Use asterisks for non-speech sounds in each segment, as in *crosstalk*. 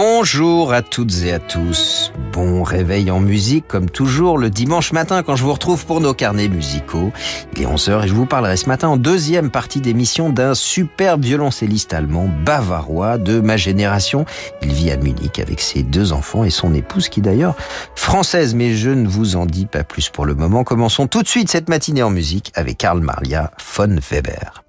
Bonjour à toutes et à tous. Bon réveil en musique comme toujours le dimanche matin quand je vous retrouve pour nos carnets musicaux. Il est 11h et je vous parlerai ce matin en deuxième partie d'émission d'un super violoncelliste allemand bavarois de ma génération. Il vit à Munich avec ses deux enfants et son épouse qui d'ailleurs française mais je ne vous en dis pas plus pour le moment. Commençons tout de suite cette matinée en musique avec Karl Maria von Weber.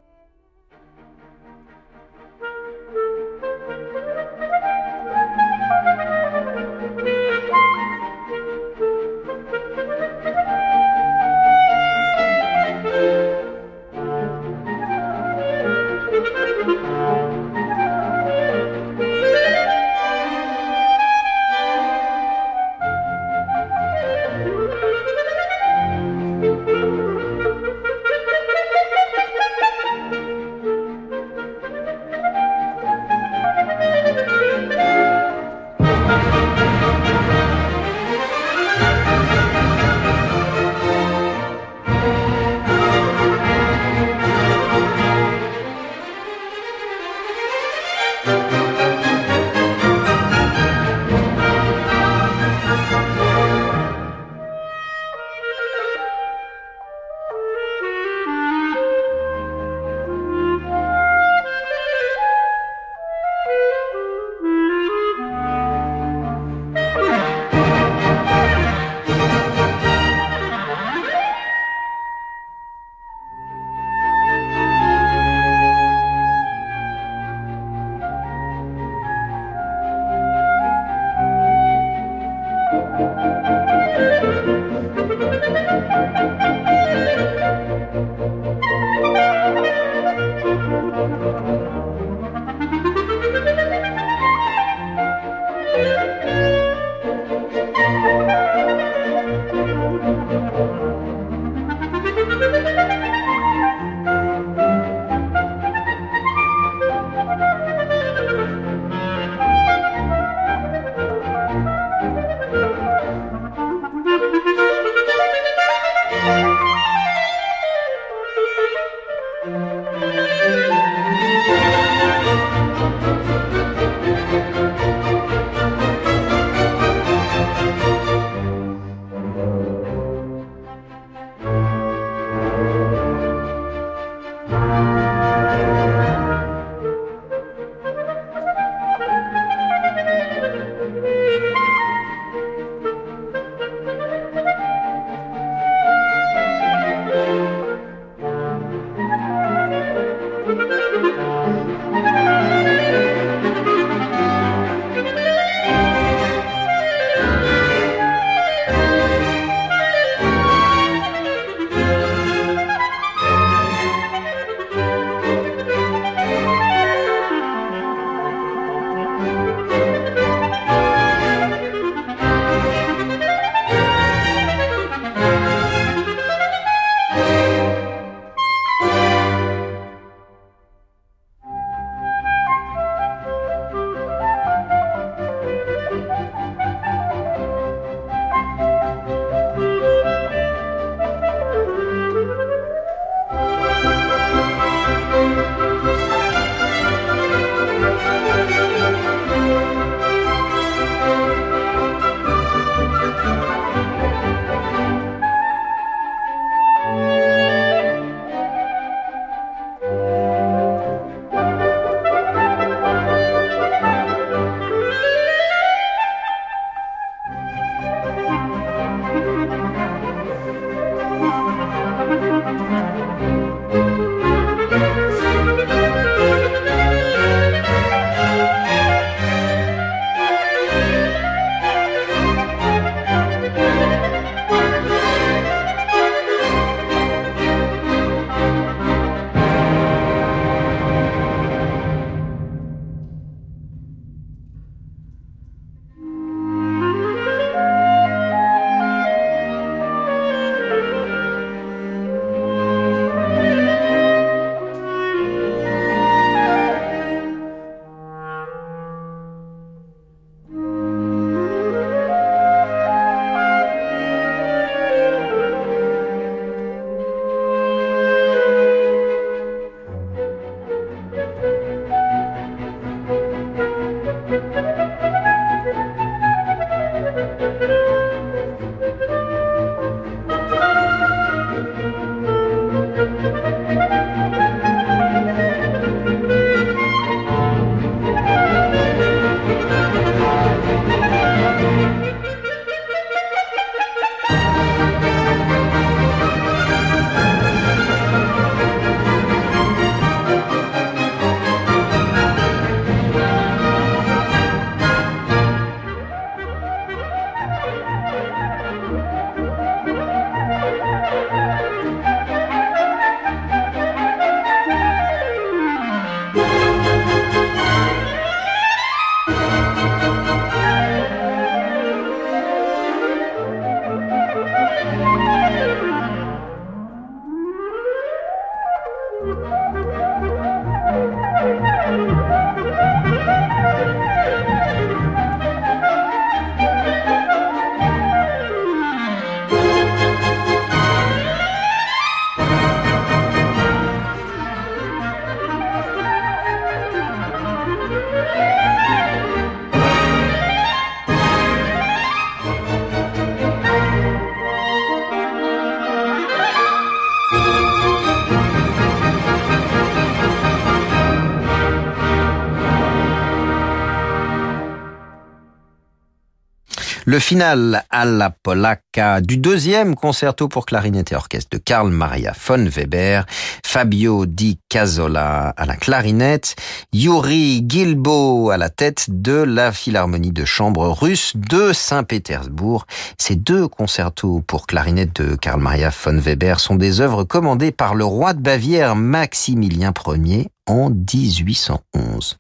Le final alla polacca du deuxième concerto pour clarinette et orchestre de Karl Maria von Weber, Fabio Di Casola à la clarinette, Yuri Gilbo à la tête de la Philharmonie de chambre russe de Saint-Pétersbourg. Ces deux concertos pour clarinette de Karl Maria von Weber sont des œuvres commandées par le roi de Bavière Maximilien Ier en 1811.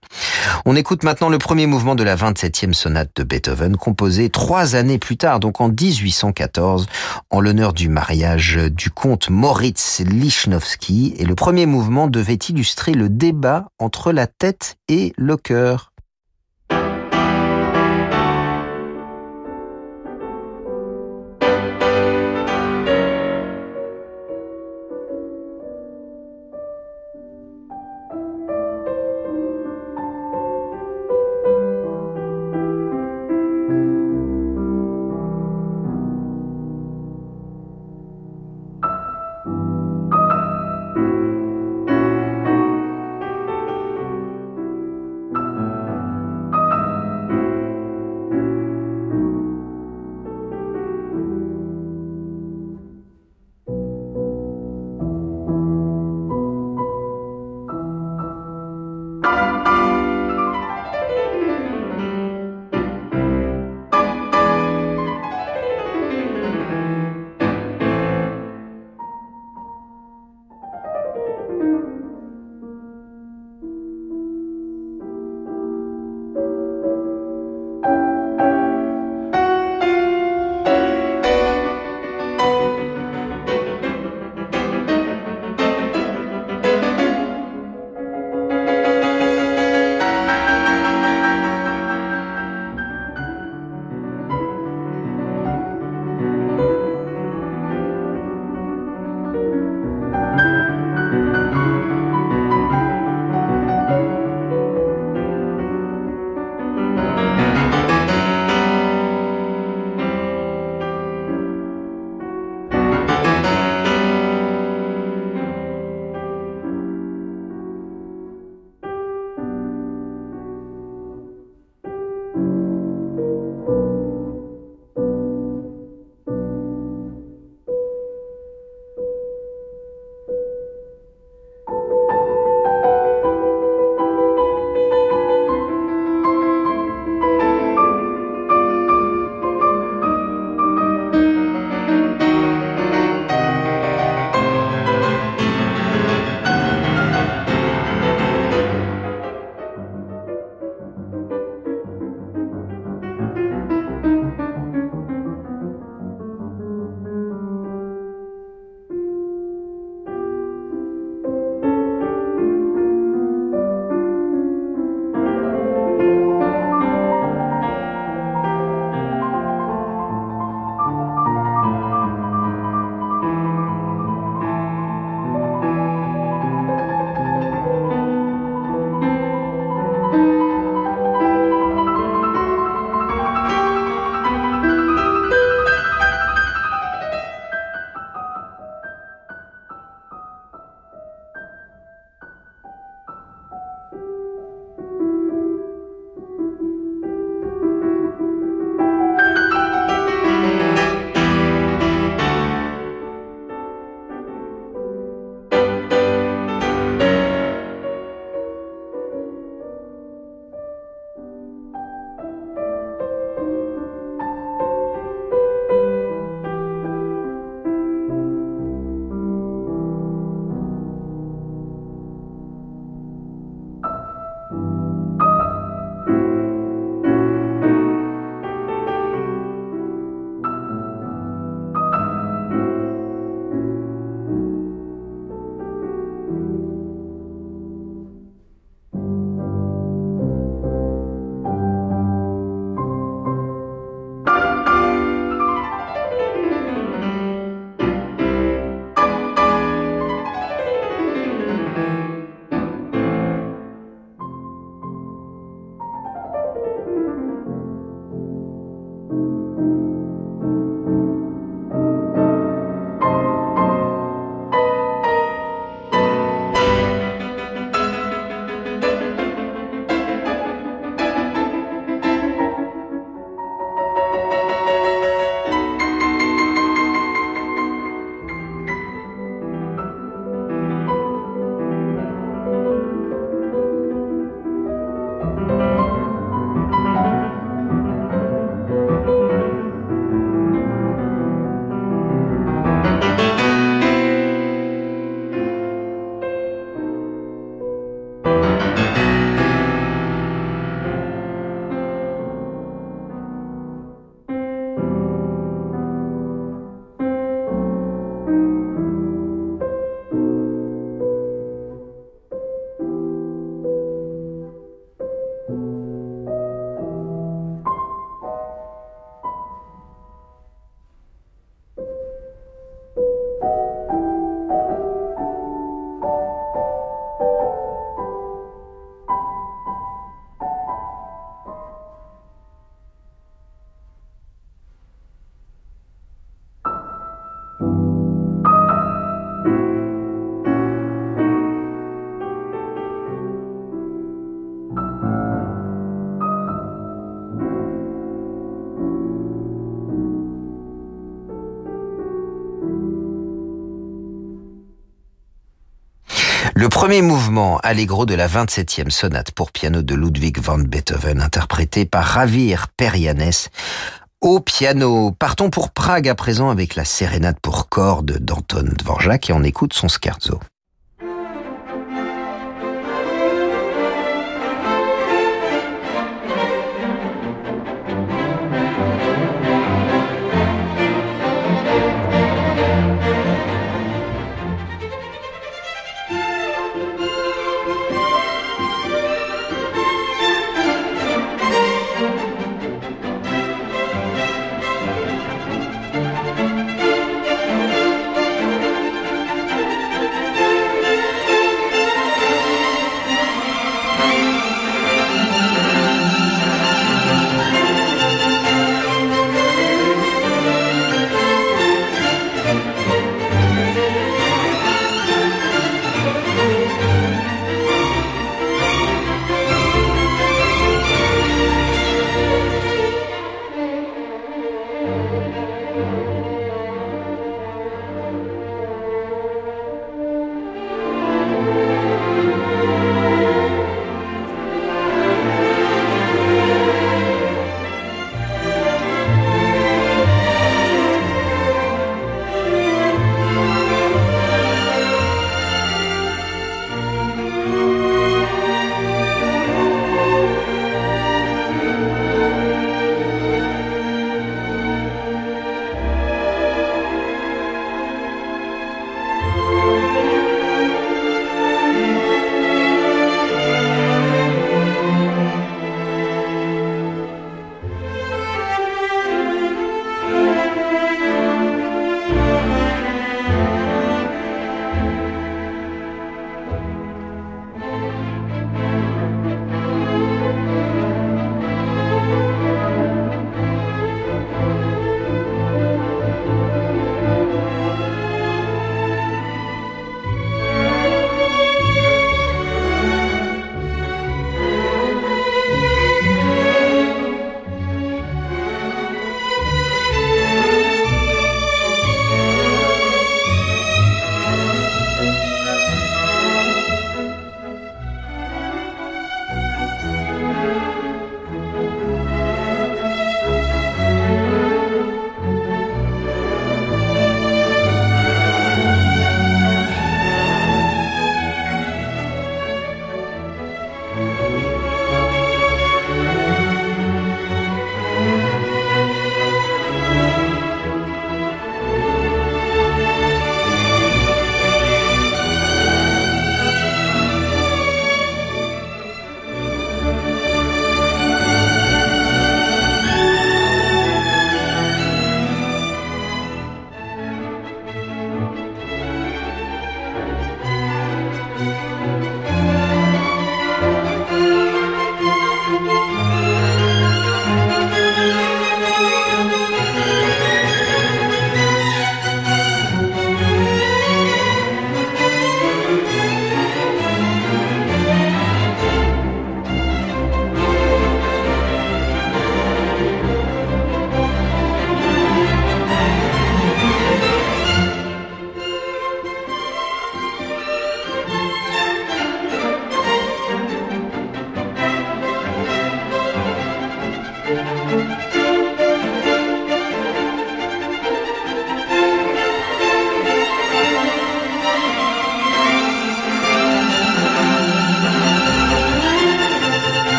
On écoute maintenant le premier mouvement de la 27e sonate de Beethoven, composée trois années plus tard, donc en 1814, en l'honneur du mariage du comte Moritz Lichnowsky, et le premier mouvement devait illustrer le débat entre la tête et le cœur. Premier mouvement, Allegro de la 27e sonate pour piano de Ludwig van Beethoven, interprété par Ravir Perianes, au piano. Partons pour Prague à présent avec la sérénade pour cordes d'Anton Dvorak et on écoute son scherzo.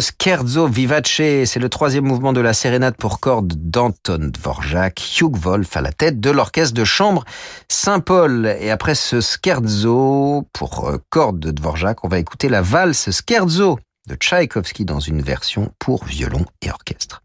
Scherzo Vivace, c'est le troisième mouvement de la sérénade pour cordes d'Anton Dvorak, Hugh Wolf à la tête de l'orchestre de chambre Saint-Paul. Et après ce Scherzo pour euh, cordes de Dvorak, on va écouter la valse Scherzo de Tchaïkovski dans une version pour violon et orchestre.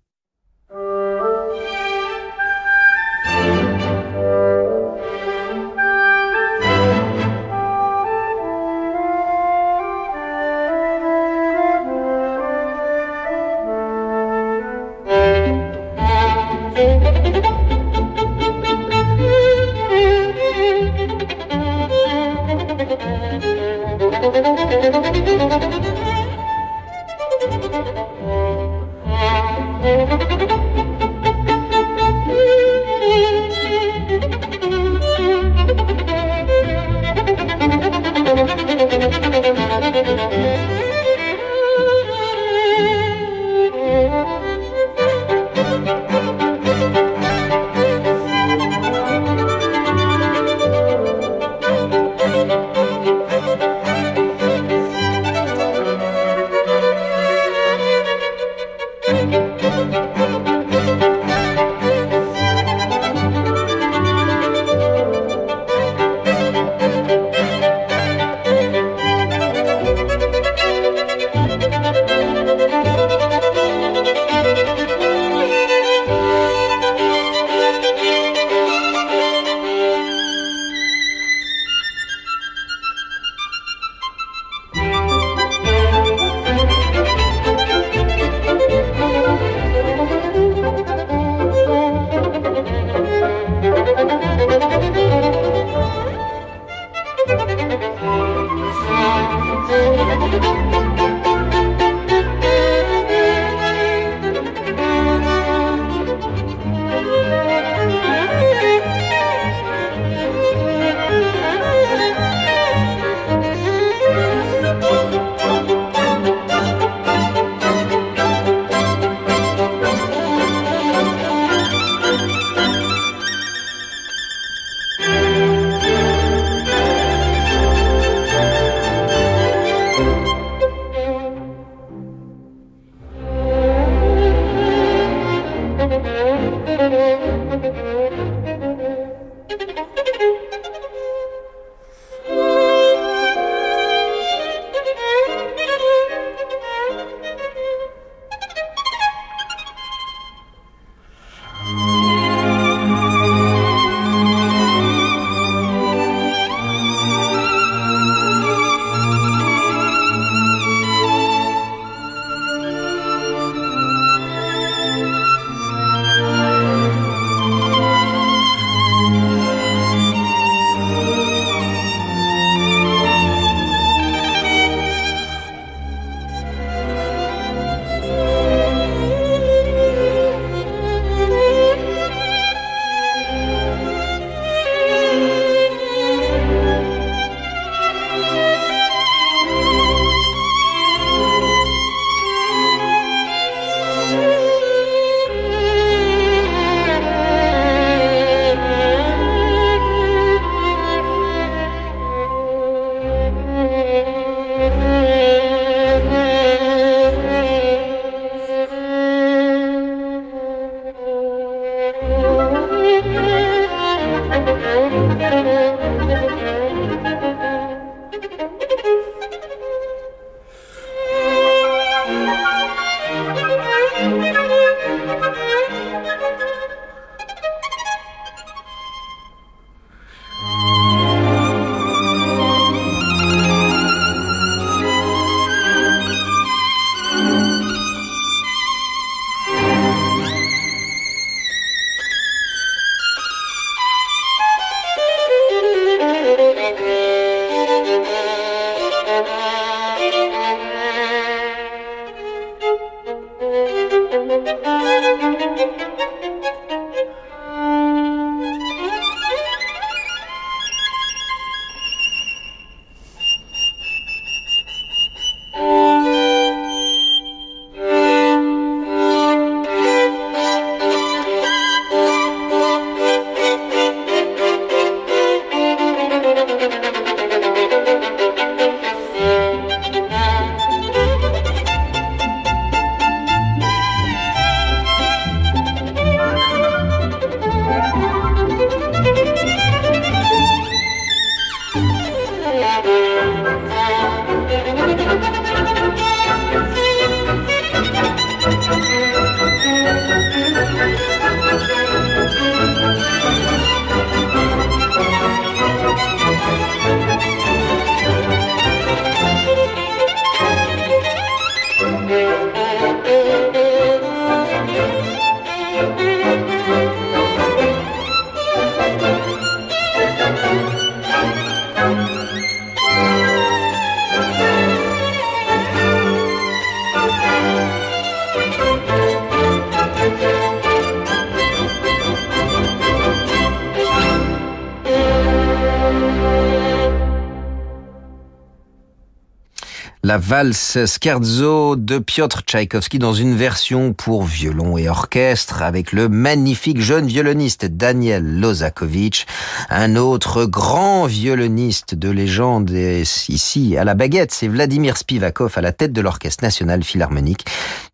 La valse Scherzo de Piotr Tchaïkovski dans une version pour violon et orchestre avec le magnifique jeune violoniste Daniel Lozakovitch, un autre grand violoniste de légende ici à la baguette, c'est Vladimir Spivakov à la tête de l'Orchestre national philharmonique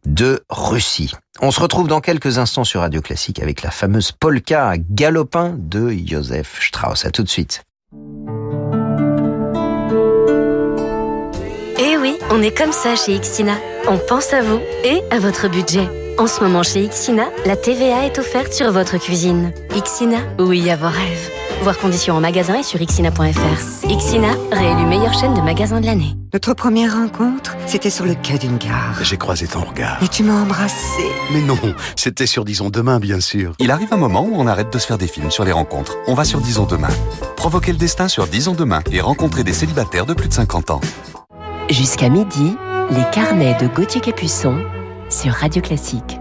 de Russie. On se retrouve dans quelques instants sur Radio Classique avec la fameuse polka galopin de Joseph Strauss. À tout de suite. On est comme ça chez Ixina. On pense à vous et à votre budget. En ce moment chez Ixina, la TVA est offerte sur votre cuisine. Ixina, oui à vos rêves. Voir conditions en magasin et sur ixina.fr. Ixina, réélu meilleure chaîne de magasins de l'année. Notre première rencontre, c'était sur le quai d'une gare. J'ai croisé ton regard. Et tu m'as embrassé. Mais non, c'était sur Disons Demain, bien sûr. Il arrive un moment où on arrête de se faire des films sur les rencontres. On va sur Disons Demain. Provoquer le destin sur Disons Demain et rencontrer des célibataires de plus de 50 ans. Jusqu'à midi, les carnets de Gauthier Capuçon sur Radio Classique.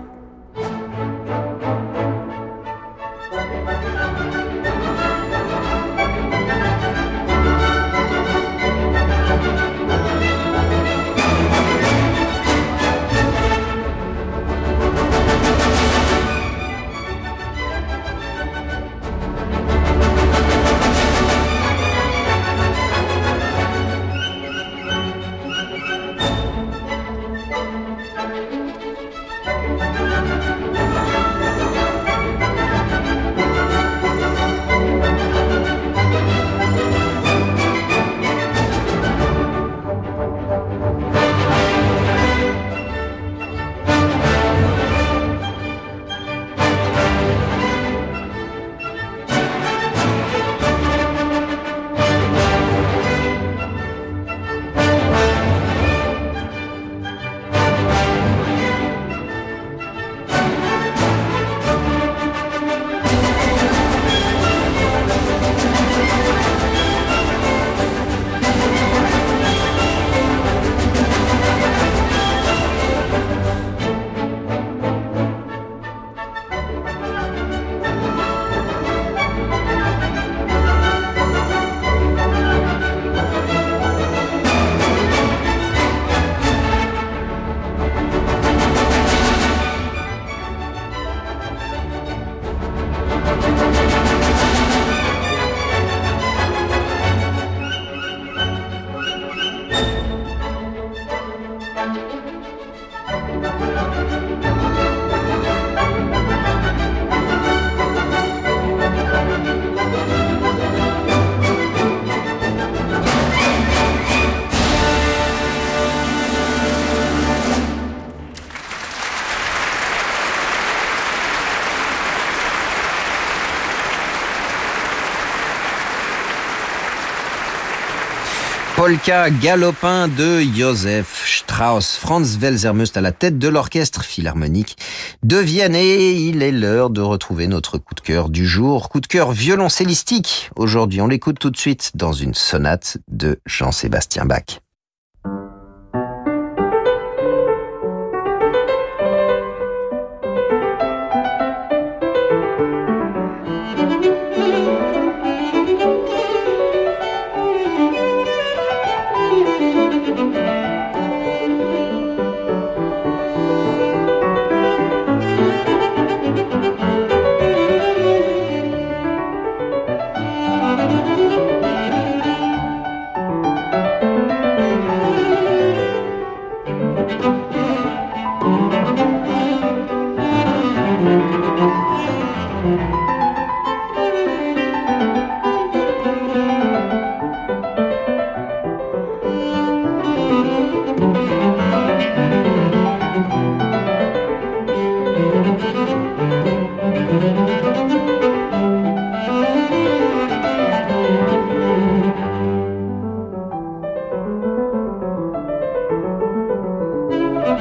Polka galopin de Joseph Strauss. Franz Welsermust à la tête de l'orchestre philharmonique de Vienne. Et il est l'heure de retrouver notre coup de cœur du jour. Coup de cœur violoncellistique. Aujourd'hui, on l'écoute tout de suite dans une sonate de Jean-Sébastien Bach.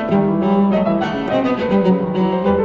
thank you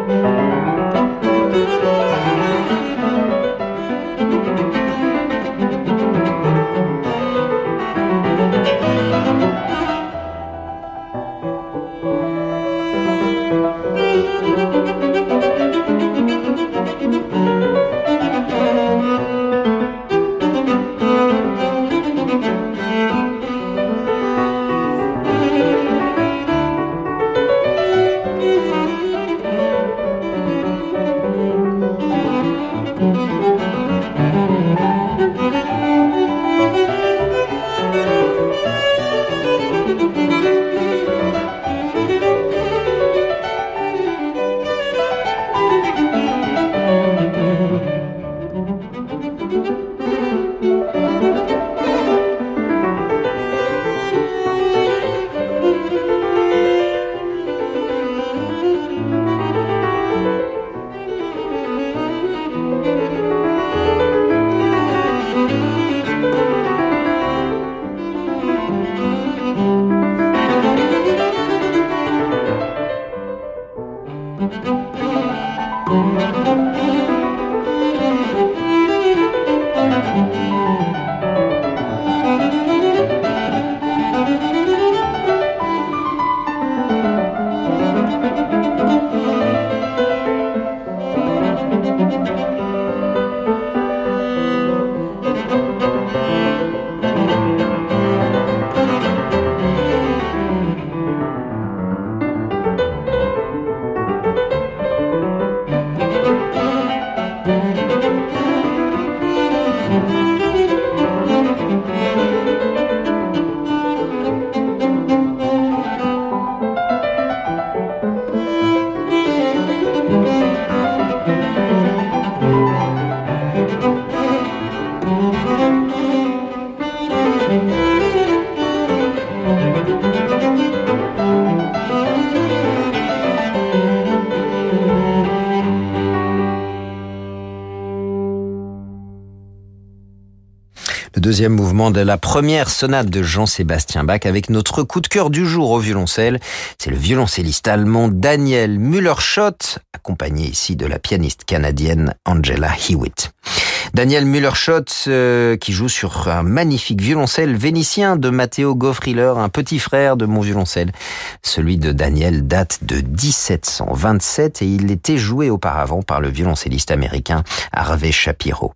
deuxième mouvement de la première sonate de Jean-Sébastien Bach avec notre coup de cœur du jour au violoncelle. C'est le violoncelliste allemand Daniel Müller-Schott, accompagné ici de la pianiste canadienne Angela Hewitt. Daniel Müller-Schott, euh, qui joue sur un magnifique violoncelle vénitien de Matteo Goffriller, un petit frère de mon violoncelle. Celui de Daniel date de 1727 et il était joué auparavant par le violoncelliste américain Harvey Shapiro.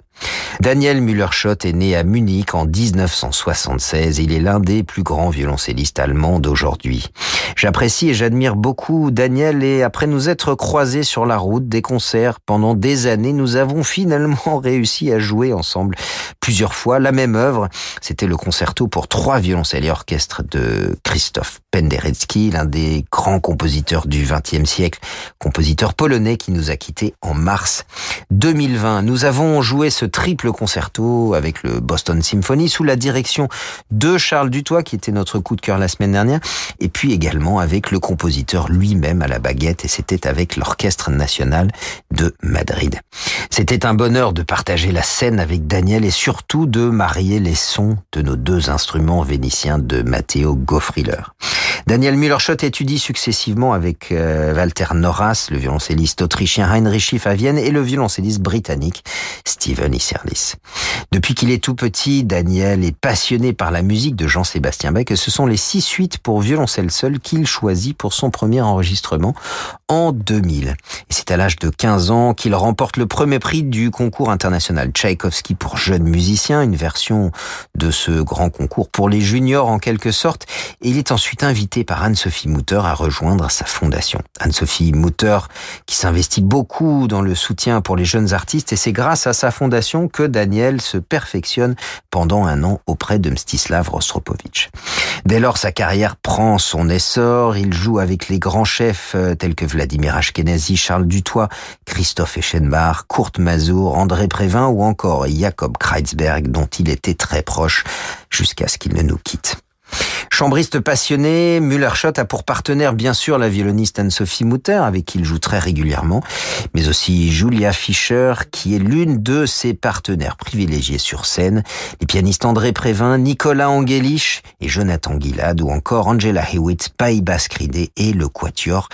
Daniel Müller-Schott est né à Munich en 1976. Il est l'un des plus grands violoncellistes allemands d'aujourd'hui. J'apprécie et j'admire beaucoup Daniel et après nous être croisés sur la route des concerts pendant des années, nous avons finalement *laughs* réussi à jouer ensemble plusieurs fois la même œuvre. C'était le concerto pour trois violoncelles et orchestres de Christophe Penderecki, l'un des grands compositeurs du XXe siècle, compositeur polonais qui nous a quittés en mars 2020. Nous avons joué ce triple concerto avec le Boston Symphony sous la direction de Charles Dutoit qui était notre coup de cœur la semaine dernière et puis également avec le compositeur lui-même à la baguette et c'était avec l'Orchestre national de Madrid. C'était un bonheur de partager la scène avec Daniel et surtout de marier les sons de nos deux instruments vénitiens de Matteo Goffriller. Daniel Müller-Schott étudie successivement avec euh, Walter Norras, le violoncelliste autrichien Heinrich Schiff à Vienne et le violoncelliste britannique Steven Isserlis. Depuis qu'il est tout petit, Daniel est passionné par la musique de Jean-Sébastien Bach et ce sont les six suites pour violoncelle seul qu'il choisit pour son premier enregistrement en 2000. Et c'est à l'âge de 15 ans qu'il remporte le premier prix du concours international Tchaïkovski pour jeunes musiciens, une version de ce grand concours pour les juniors en quelque sorte. Et il est ensuite invité par Anne-Sophie Mutter à rejoindre sa fondation. Anne-Sophie Mutter qui s'investit beaucoup dans le soutien pour les jeunes artistes et c'est grâce à sa fondation que Daniel se perfectionne pendant un an auprès de Mstislav Rostropovitch. Dès lors, sa carrière prend son essor. Il joue avec les grands chefs euh, tels que Vladimir Ashkenazi, Charles Dutoit, Christophe Eschenbach, Kurt Mazur, André Prévin ou encore Jakob Kreitzberg dont il était très proche jusqu'à ce qu'il ne nous quitte. Chambriste passionné, Müller-Schott a pour partenaire bien sûr la violoniste Anne-Sophie Mutter avec qui il joue très régulièrement, mais aussi Julia Fischer qui est l'une de ses partenaires privilégiés sur scène, les pianistes André Prévin, Nicolas Angelich et Jonathan Guillade ou encore Angela Hewitt, Paï Bascridé et le quatuor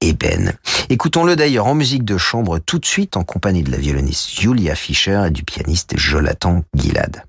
Eben. Écoutons-le d'ailleurs en musique de chambre tout de suite en compagnie de la violoniste Julia Fischer et du pianiste Jonathan Guillade.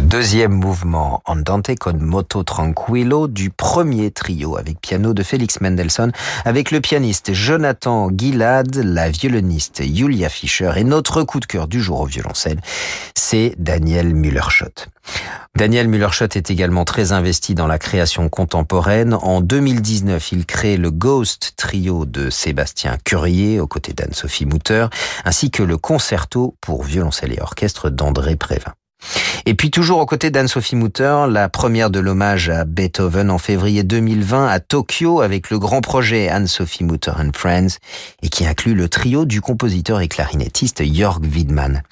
Deuxième mouvement Andante con moto tranquillo du premier trio avec piano de Félix Mendelssohn avec le pianiste Jonathan Gilad, la violoniste Julia Fischer et notre coup de cœur du jour au violoncelle, c'est Daniel Müller-Schott. Daniel Müller-Schott est également très investi dans la création contemporaine. En 2019, il crée le Ghost Trio de Sébastien Curier aux côtés d'Anne-Sophie Mutter, ainsi que le concerto pour violoncelle et orchestre d'André Prévin. Et puis toujours aux côtés d'Anne-Sophie Mutter, la première de l'hommage à Beethoven en février 2020 à Tokyo avec le grand projet Anne-Sophie Mutter and Friends et qui inclut le trio du compositeur et clarinettiste Jörg Widmann.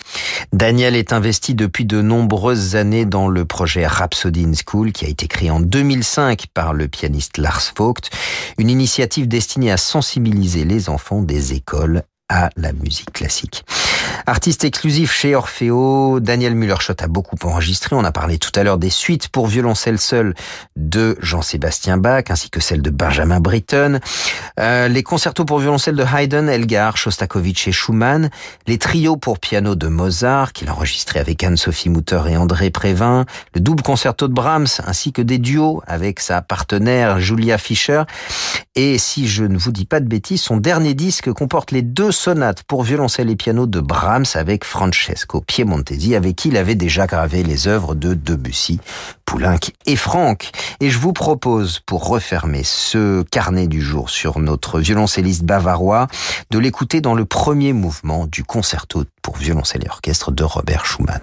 Daniel est investi depuis de nombreuses années dans le projet Rhapsody in School qui a été créé en 2005 par le pianiste Lars Vogt, une initiative destinée à sensibiliser les enfants des écoles à la musique classique. Artiste exclusif chez Orfeo, Daniel Müller-Schott a beaucoup enregistré. On a parlé tout à l'heure des suites pour violoncelle seul de Jean-Sébastien Bach, ainsi que celles de Benjamin Britten. Euh, les concertos pour violoncelle de Haydn, Elgar, Shostakovich et Schumann. Les trios pour piano de Mozart, qu'il a enregistré avec Anne-Sophie Mutter et André Prévin. Le double concerto de Brahms, ainsi que des duos avec sa partenaire Julia Fischer. Et si je ne vous dis pas de bêtises, son dernier disque comporte les deux sonates pour violoncelle et piano de Brahms avec Francesco Piemontesi, avec qui il avait déjà gravé les œuvres de Debussy, Poulenc et Franck. Et je vous propose, pour refermer ce carnet du jour sur notre violoncelliste bavarois, de l'écouter dans le premier mouvement du concerto pour violoncelle et orchestre de Robert Schumann.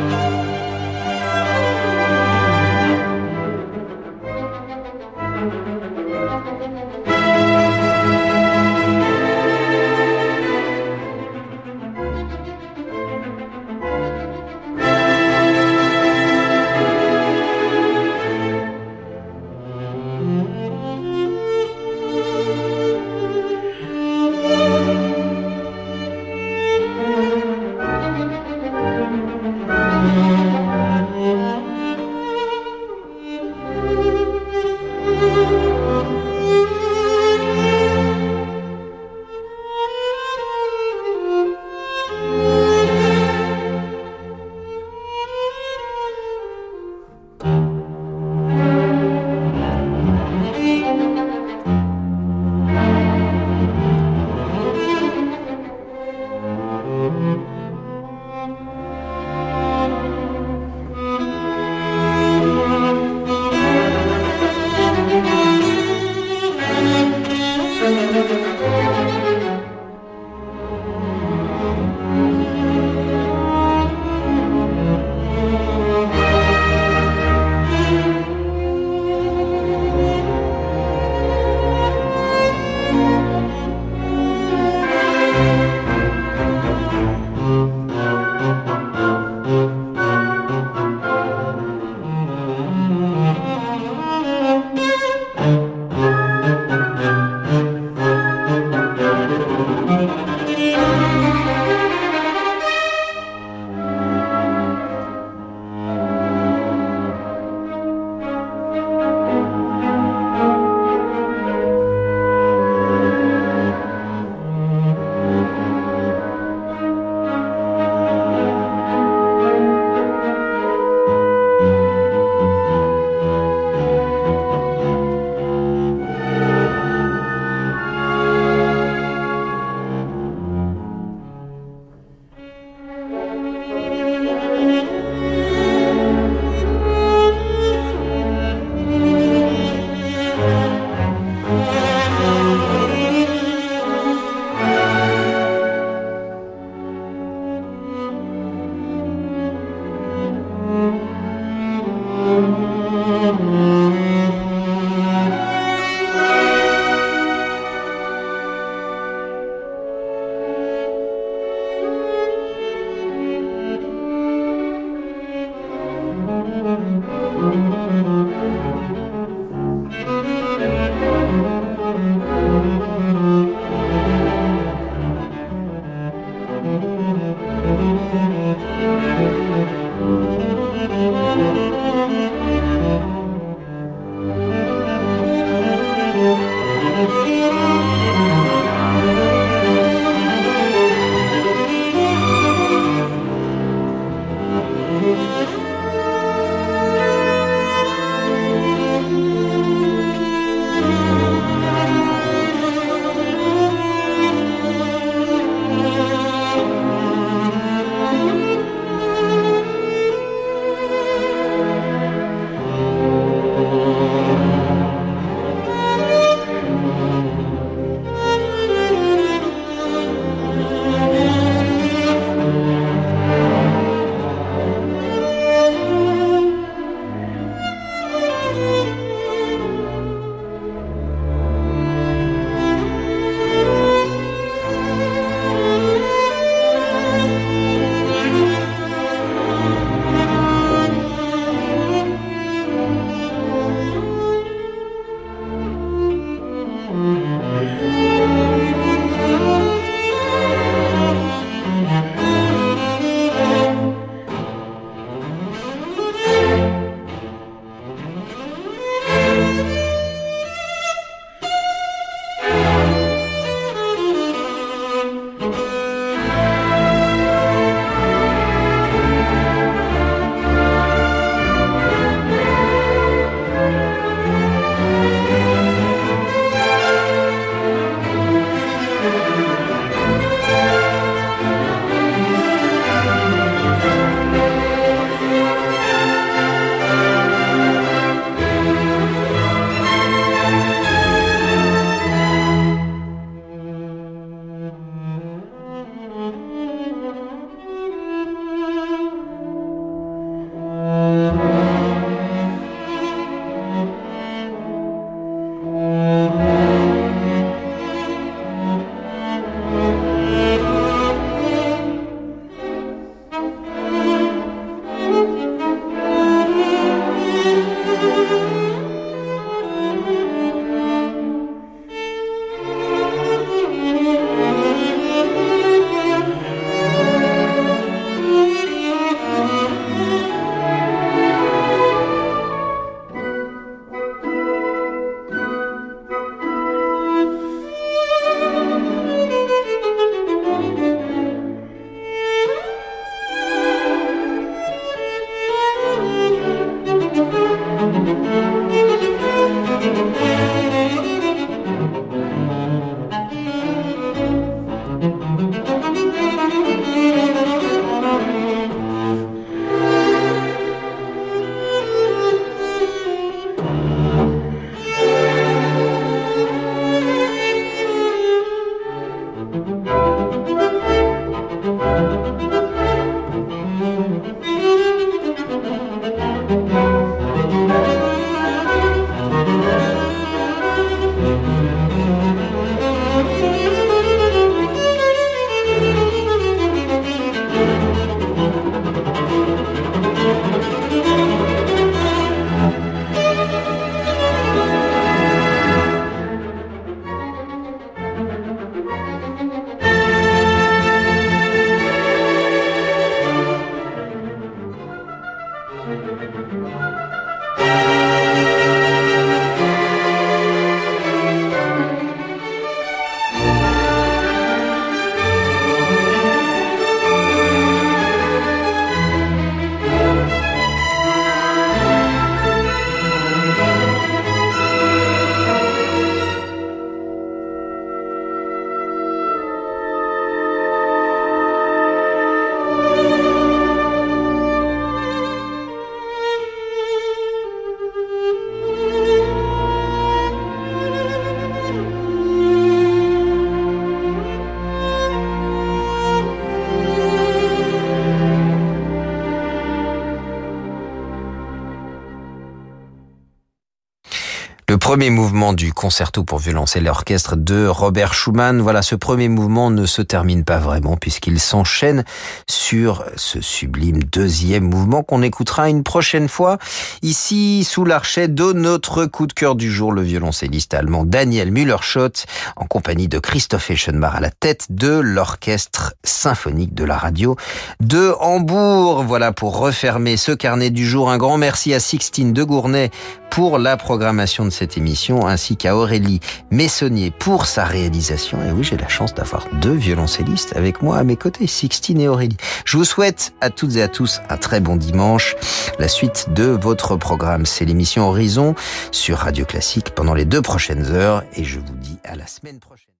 premier mouvement du concerto pour violoncelle et orchestre de Robert Schumann. Voilà, ce premier mouvement ne se termine pas vraiment puisqu'il s'enchaîne sur ce sublime deuxième mouvement qu'on écoutera une prochaine fois ici sous l'archet de notre coup de cœur du jour, le violoncelliste allemand Daniel Müller-Schott en compagnie de Christophe Eschenbach à la tête de l'orchestre symphonique de la radio de Hambourg. Voilà pour refermer ce carnet du jour. Un grand merci à Sixtine de Gournay pour la programmation de cette émission, ainsi qu'à Aurélie Messonnier pour sa réalisation. Et oui, j'ai la chance d'avoir deux violoncellistes avec moi à mes côtés, Sixtine et Aurélie. Je vous souhaite à toutes et à tous un très bon dimanche. La suite de votre programme, c'est l'émission Horizon sur Radio Classique pendant les deux prochaines heures. Et je vous dis à la semaine prochaine.